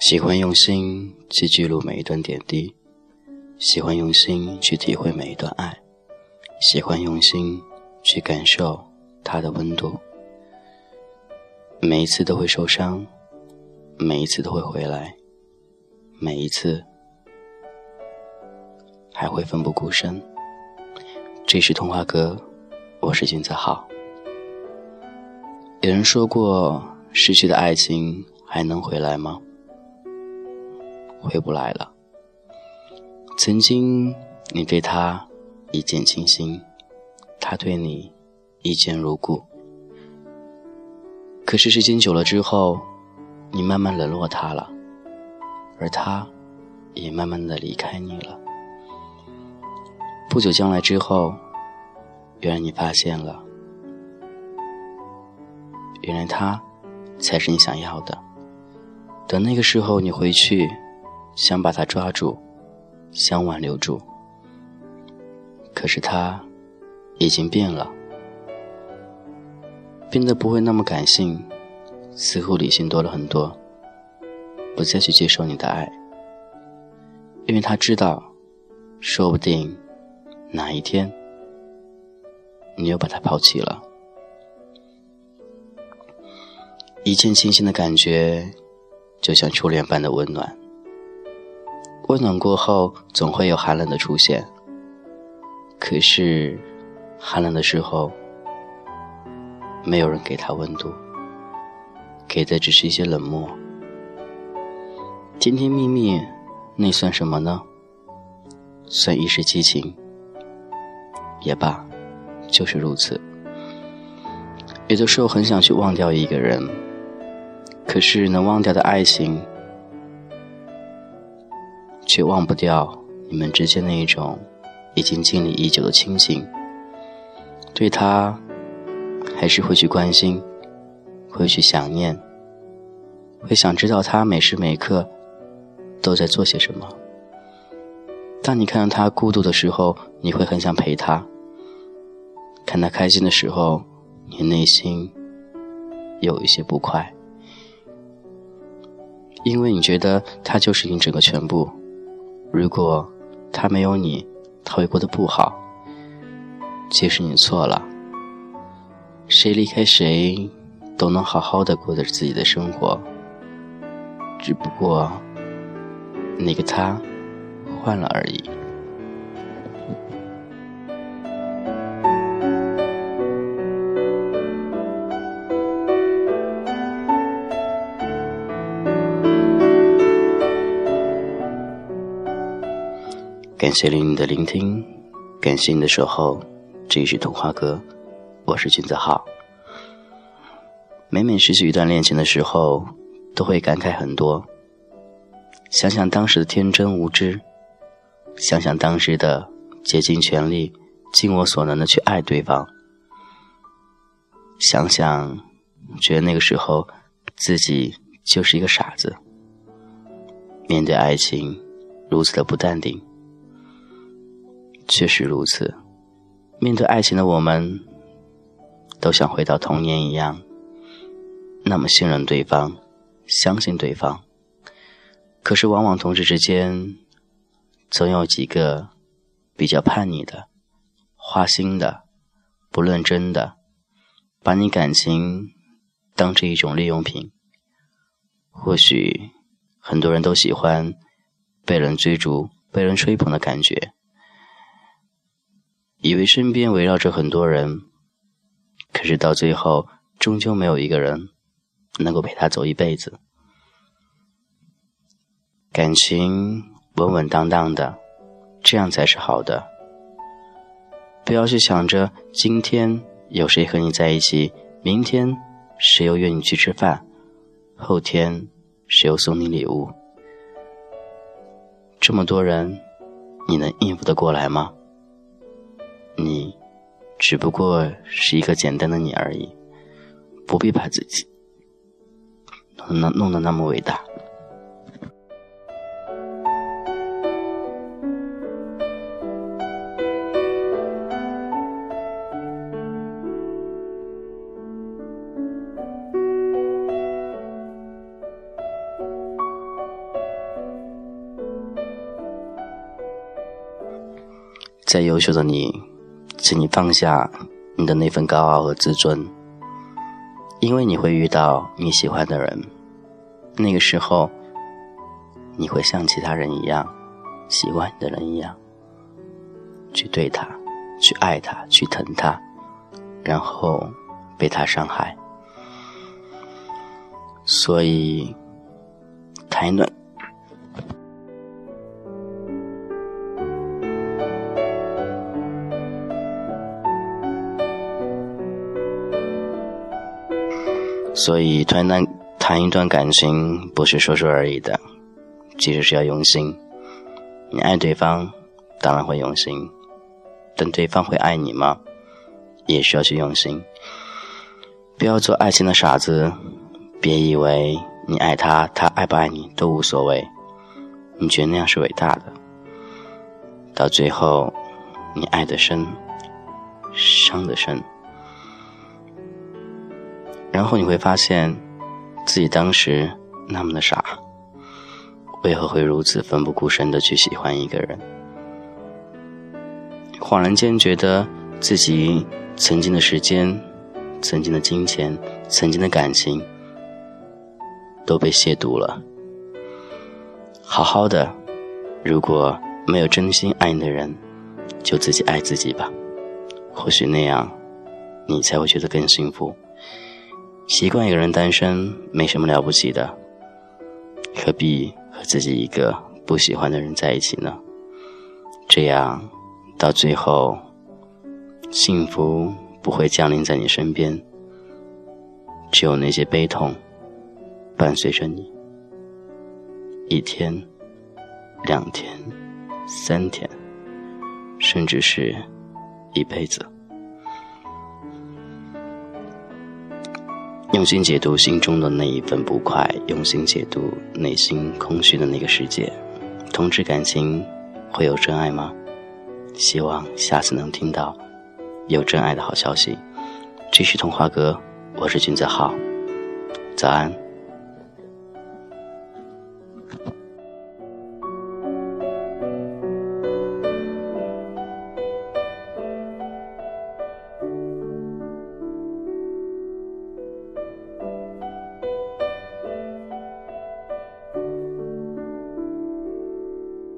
喜欢用心去记录每一段点滴，喜欢用心去体会每一段爱，喜欢用心去感受它的温度。每一次都会受伤，每一次都会回来，每一次还会奋不顾身。这是童话哥，我是金子浩。有人说过，失去的爱情还能回来吗？回不来了。曾经你对他一见倾心，他对你一见如故。可是时间久了之后，你慢慢冷落他了，而他也慢慢的离开你了。不久将来之后，原来你发现了，原来他才是你想要的。等那个时候你回去。想把他抓住，想挽留住，可是他已经变了，变得不会那么感性，似乎理性多了很多，不再去接受你的爱，因为他知道，说不定哪一天你又把他抛弃了。一见倾心的感觉，就像初恋般的温暖。温暖过后，总会有寒冷的出现。可是，寒冷的时候，没有人给他温度，给的只是一些冷漠。甜甜蜜蜜，那算什么呢？算一时激情，也罢，就是如此。有的时候很想去忘掉一个人，可是能忘掉的爱情。却忘不掉你们之间那一种已经经历已久的亲情，对他还是会去关心，会去想念，会想知道他每时每刻都在做些什么。当你看到他孤独的时候，你会很想陪他；看他开心的时候，你内心有一些不快，因为你觉得他就是你整个全部。如果他没有你，他会过得不好。其实你错了。谁离开谁，都能好好的过着自己的生活。只不过，那个他换了而已。感谢你的聆听，感谢你的守候。这里是童话哥，我是君子浩。每每失去一段恋情的时候，都会感慨很多。想想当时的天真无知，想想当时的竭尽全力、尽我所能的去爱对方，想想，觉得那个时候自己就是一个傻子，面对爱情如此的不淡定。确实如此，面对爱情的我们，都想回到童年一样，那么信任对方，相信对方。可是往往同事之间，总有几个比较叛逆的、花心的、不认真的，把你感情当成一种利用品。或许很多人都喜欢被人追逐、被人吹捧的感觉。以为身边围绕着很多人，可是到最后，终究没有一个人能够陪他走一辈子。感情稳稳当当的，这样才是好的。不要去想着今天有谁和你在一起，明天谁又约你去吃饭，后天谁又送你礼物。这么多人，你能应付得过来吗？你只不过是一个简单的你而已，不必把自己弄弄弄得那么伟大。再优秀的你，请你放下你的那份高傲和自尊，因为你会遇到你喜欢的人，那个时候，你会像其他人一样，喜欢你的人一样，去对他，去爱他，去疼他，然后被他伤害。所以，谈一段。所以，谈谈谈一段感情不是说说而已的，其实是要用心。你爱对方，当然会用心，但对方会爱你吗？也需要去用心。不要做爱情的傻子，别以为你爱他，他爱不爱你都无所谓。你觉得那样是伟大的，到最后，你爱的深，伤的深。然后你会发现，自己当时那么的傻，为何会如此奋不顾身的去喜欢一个人？恍然间觉得自己曾经的时间、曾经的金钱、曾经的感情都被亵渎了。好好的，如果没有真心爱你的人，就自己爱自己吧。或许那样，你才会觉得更幸福。习惯一个人单身没什么了不起的，何必和自己一个不喜欢的人在一起呢？这样到最后，幸福不会降临在你身边，只有那些悲痛伴随着你，一天、两天、三天，甚至是一辈子。用心解读心中的那一份不快，用心解读内心空虚的那个世界。同志感情会有真爱吗？希望下次能听到有真爱的好消息。继续童话阁，我是君子浩，早安。